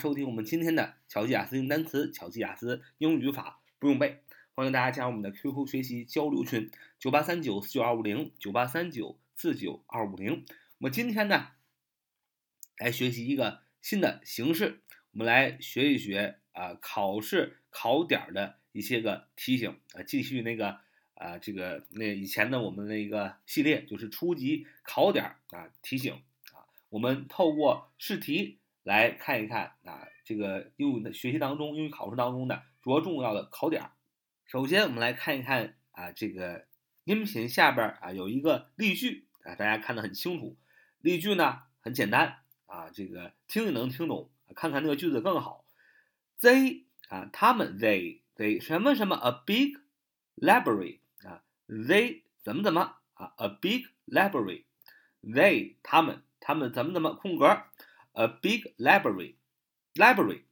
收听我们今天的巧记雅思英语单词、巧记雅思英语语法不用背，欢迎大家加入我们的 QQ 学习交流群：九八三九四九二五零九八三九四九二五零。我们今天呢，来学习一个新的形式，我们来学一学啊考试考点的一些个提醒啊，继续那个啊这个那以前的我们那个系列，就是初级考点啊提醒啊，我们透过试题。来看一看啊，这个英语的学习当中，英语考试当中的着重要的考点。首先，我们来看一看啊，这个音频下边啊有一个例句啊，大家看得很清楚。例句呢很简单啊，这个听也能听懂，看看那个句子更好。They 啊，他们 they they 什么什么 a big library 啊，they 怎么怎么啊，a big library。They 他们他们怎么怎么空格。A big library, library，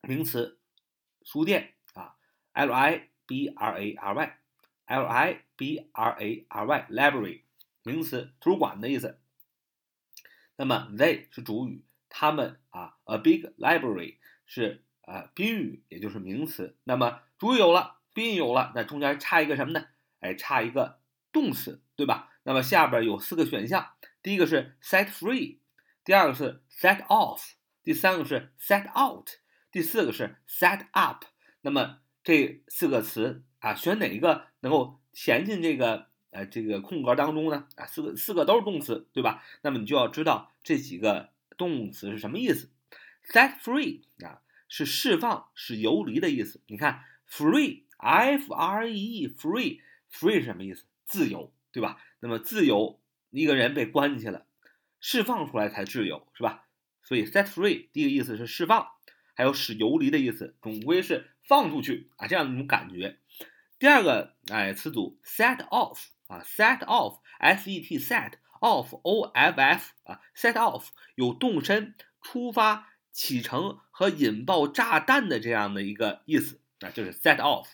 名词，书店啊，L I B R A R Y，L I B R A R Y，library，名词，图书馆的意思。那么 they 是主语，他们啊，a big library 是啊宾语，也就是名词。那么主语有了，宾语有了，那中间差一个什么呢？哎，差一个动词，对吧？那么下边有四个选项，第一个是 set free。第二个是 set off，第三个是 set out，第四个是 set up。那么这四个词啊，选哪一个能够填进这个呃这个空格当中呢？啊，四个四个都是动词，对吧？那么你就要知道这几个动词是什么意思。set free 啊，是释放，是游离的意思。你看 free，f r e e，free，free 是什么意思？自由，对吧？那么自由，一个人被关进去了。释放出来才自由，是吧？所以 set free 第一个意思是释放，还有使游离的意思，总归是放出去啊，这样一种感觉。第二个哎词组 set off 啊，set off s e t set off o f f 啊，set off 有动身、出发、启程和引爆炸弹的这样的一个意思啊，就是 set off。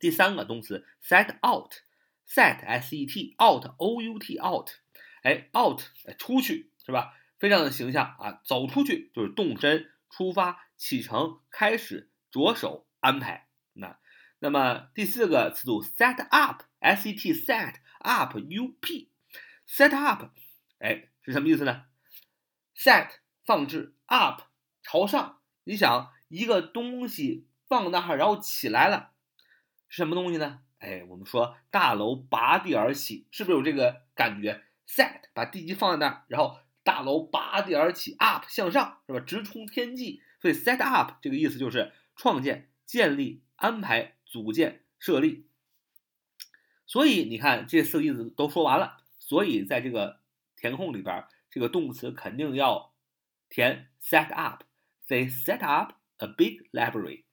第三个动词 set out，set s e t out o u t out。哎，out，哎，出去是吧？非常的形象啊，走出去就是动身、出发、启程、开始、着手、安排。那，那么第四个词组 set up，s e t set up u p，set up，哎，是什么意思呢？set 放置，up 朝上。你想一个东西放那儿，然后起来了，是什么东西呢？哎，我们说大楼拔地而起，是不是有这个感觉？set 把地基放在那儿，然后大楼拔地而起，up 向上是吧？直冲天际，所以 set up 这个意思就是创建、建立、安排、组建、设立。所以你看这四个意思都说完了，所以在这个填空里边，这个动词肯定要填 set up。They set up a big library.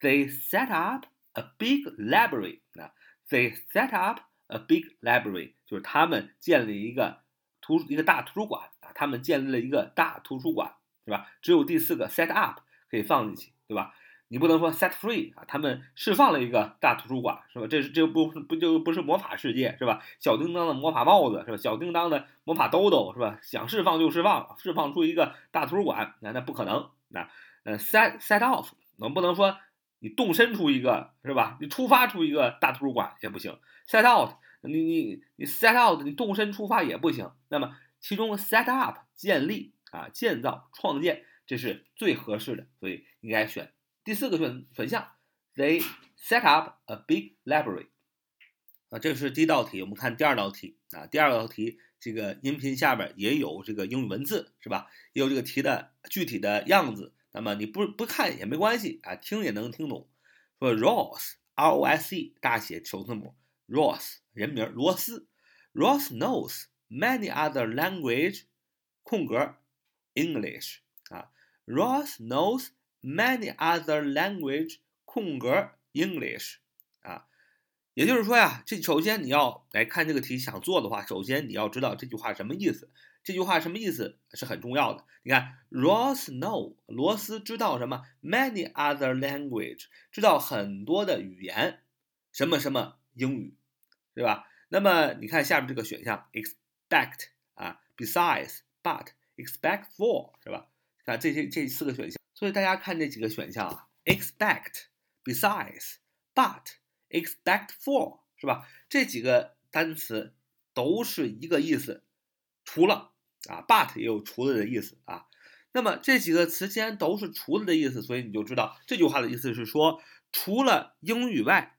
They set up a big library. 那 They set up a big library. 就是他们建立一个图一个大图书馆啊，他们建立了一个大图书馆，对吧？只有第四个 set up 可以放进去，对吧？你不能说 set free 啊，他们释放了一个大图书馆，是吧？这是这不不就不是魔法世界，是吧？小叮当的魔法帽子是吧？小叮当的魔法兜兜是吧？想释放就释放，释放出一个大图书馆，那那不可能。那呃 set set off，我们不能说你动身出一个是吧？你出发出一个大图书馆也不行，set out。你你你 set out，你动身出发也不行。那么其中 set up 建立啊，建造创建，这是最合适的，所以应该选第四个选选项。They set up a big library。啊，这是第一道题。我们看第二道题啊，第二道题这个音频下边也有这个英语文字是吧？也有这个题的具体的样子。那么你不不看也没关系啊，听也能听懂。说 Ross，R O S E 大写首字母。Ross 人名罗斯，Ross knows many other language，空格 English 啊，Ross knows many other language，空格 English 啊，也就是说呀，这首先你要来看这个题想做的话，首先你要知道这句话什么意思，这句话什么意思是很重要的。你看，Ross know 罗斯知道什么？Many other language 知道很多的语言，什么什么。英语，对吧？那么你看下面这个选项，expect 啊，besides，but，expect for 是吧？啊，这些这四个选项。所以大家看这几个选项啊，expect、besides、but、expect for，是吧？这几个单词都是一个意思，除了啊，but 也有除了的意思啊。那么这几个词既然都是除了的意思，所以你就知道这句话的意思是说，除了英语外，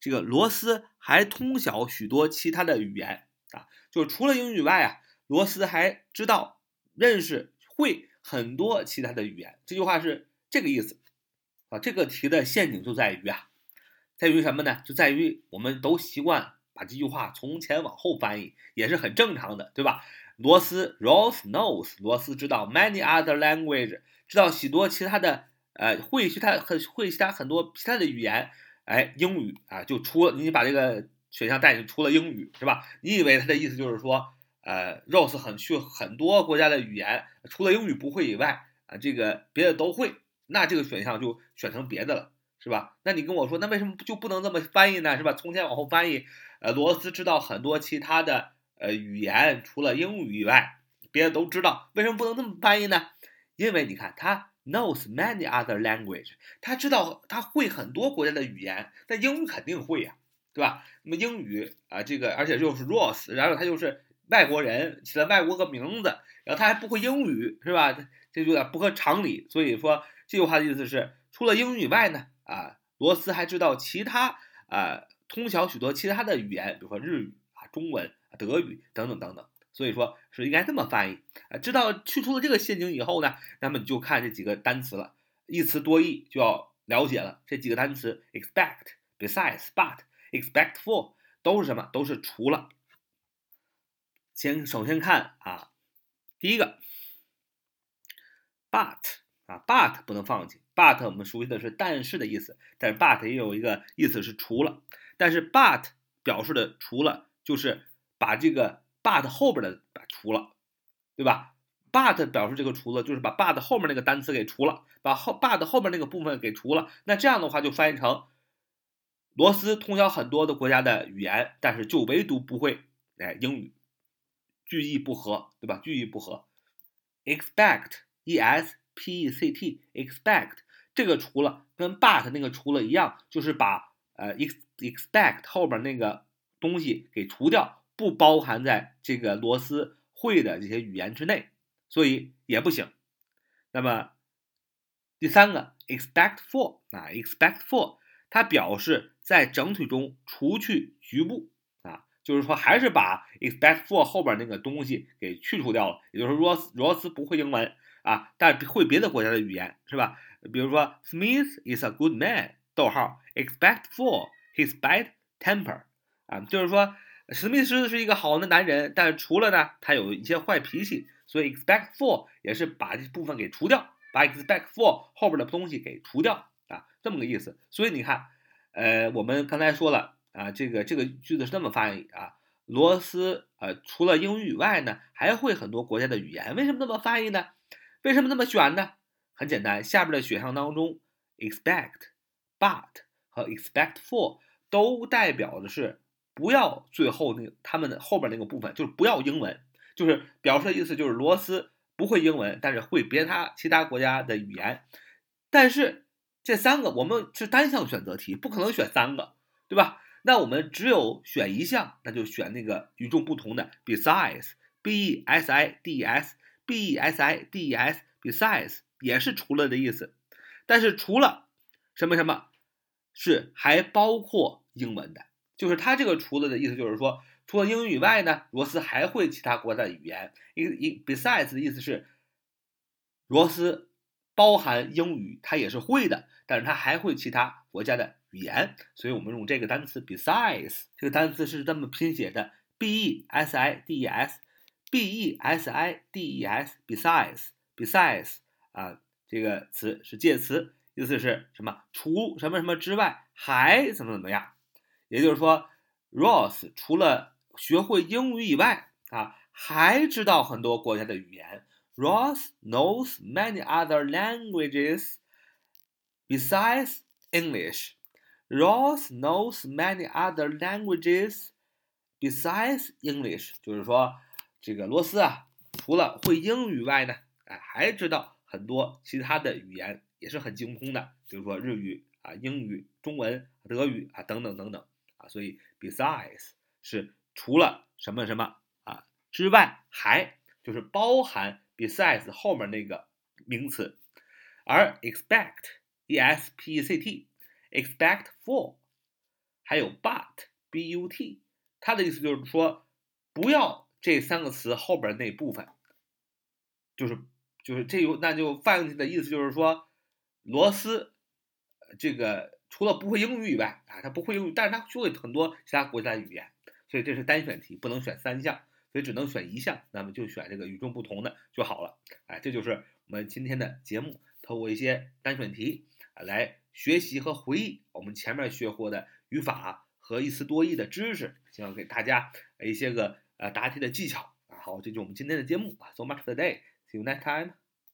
这个罗斯还通晓许多其他的语言啊，就除了英语外啊，罗斯还知道、认识、会很多其他的语言。这句话是这个意思啊。这个题的陷阱就在于啊，在于什么呢？就在于我们都习惯把这句话从前往后翻译，也是很正常的，对吧？罗斯 Ross knows，罗斯知道 many other language，知道许多其他的，呃，会其他很会其他很多其他的语言。哎，英语啊，就除了你把这个选项带进去，除了英语是吧？你以为他的意思就是说，呃，Rose 很去很多国家的语言，除了英语不会以外啊，这个别的都会，那这个选项就选成别的了，是吧？那你跟我说，那为什么就不能这么翻译呢？是吧？从前往后翻译，呃，罗斯知道很多其他的呃语言，除了英语以外，别的都知道，为什么不能这么翻译呢？因为你看他。Knows many other language，他知道他会很多国家的语言，那英语肯定会呀，对吧？那么英语啊，这个而且又是 Ross，然后他又是外国人，起了外国个名字，然后他还不会英语，是吧？这有点不合常理。所以说这句话的意思是，除了英语外呢，啊，罗斯还知道其他啊，通晓许多其他的语言，比如说日语啊、中文、德语等等等等。所以说是应该这么翻译啊，知道去除了这个陷阱以后呢，那么你就看这几个单词了，一词多义就要了解了。这几个单词 expect、besides、but、expect for 都是什么？都是除了。先首先看啊，第一个 but 啊，but 不能放弃，but 我们熟悉的是但是的意思，但是 but 也有一个意思是除了，但是 but 表示的除了就是把这个。But 后边的把除了，对吧？but 表示这个除了，就是把 but 后面那个单词给除了，把后 but 后面那个部分给除了。那这样的话就翻译成：罗斯通晓很多的国家的语言，但是就唯独不会哎英语。句意不合，对吧？句意不合。expect，e s p e c t，expect 这个除了跟 but 那个除了一样，就是把呃 ex expect 后边那个东西给除掉。不包含在这个罗斯会的这些语言之内，所以也不行。那么第三个 expect for 啊，expect for 它表示在整体中除去局部啊，就是说还是把 expect for 后边那个东西给去除掉了。也就是说，罗斯罗斯不会英文啊，但会别的国家的语言，是吧？比如说，Smith is a good man，逗号，expect for his bad temper 啊，就是说。史密斯是一个好的男人，但除了呢，他有一些坏脾气，所以 expect for 也是把这部分给除掉，把 expect for 后边的东西给除掉啊，这么个意思。所以你看，呃，我们刚才说了啊，这个这个句子是这么翻译啊，罗斯呃除了英语以外呢，还会很多国家的语言。为什么这么翻译呢？为什么这么选呢？很简单，下边的选项当中，expect、but 和 expect for 都代表的是。不要最后那他们的后边那个部分，就是不要英文，就是表示的意思就是罗斯不会英文，但是会别他其他国家的语言。但是这三个我们是单项选择题，不可能选三个，对吧？那我们只有选一项，那就选那个与众不同的 besides，b e s i d e s，b e s i d e s，besides 也是除了的意思，但是除了什么什么，是还包括英文的。就是他这个除了的意思，就是说，除了英语以外呢，罗斯还会其他国家的语言。一一 besides 的意思是，罗斯包含英语，他也是会的，但是他还会其他国家的语言。所以我们用这个单词 besides，这个单词是这么拼写的：b e s i d e s，b e s i d e s，besides，besides 啊，这个词是介词，意思是什么？除什么什么之外，还怎么怎么样？也就是说，Ross 除了学会英语以外啊，还知道很多国家的语言。Ross knows many other languages besides English. Ross knows many other languages besides English. 就是说，这个罗斯啊，除了会英语外呢，哎，还知道很多其他的语言也是很精通的，比如说日语啊、英语、中文、德语啊等等等等。所以 besides 是除了什么什么啊之外，还就是包含 besides 后面那个名词，而 expect e s p e c t expect for 还有 but b u t，它的意思就是说不要这三个词后边那部分，就是就是这有那就翻译的意思就是说罗斯这个除了不会英语以外啊，他不会英语，但是他会很多其他国家的语言，所以这是单选题，不能选三项。所以只能选一项，那么就选这个与众不同的就好了。哎，这就是我们今天的节目，透过一些单选题啊来学习和回忆我们前面学过的语法和一词多义的知识，希望给大家一些个呃答题的技巧啊。好，这就是我们今天的节目啊。So much for the day. See you next time.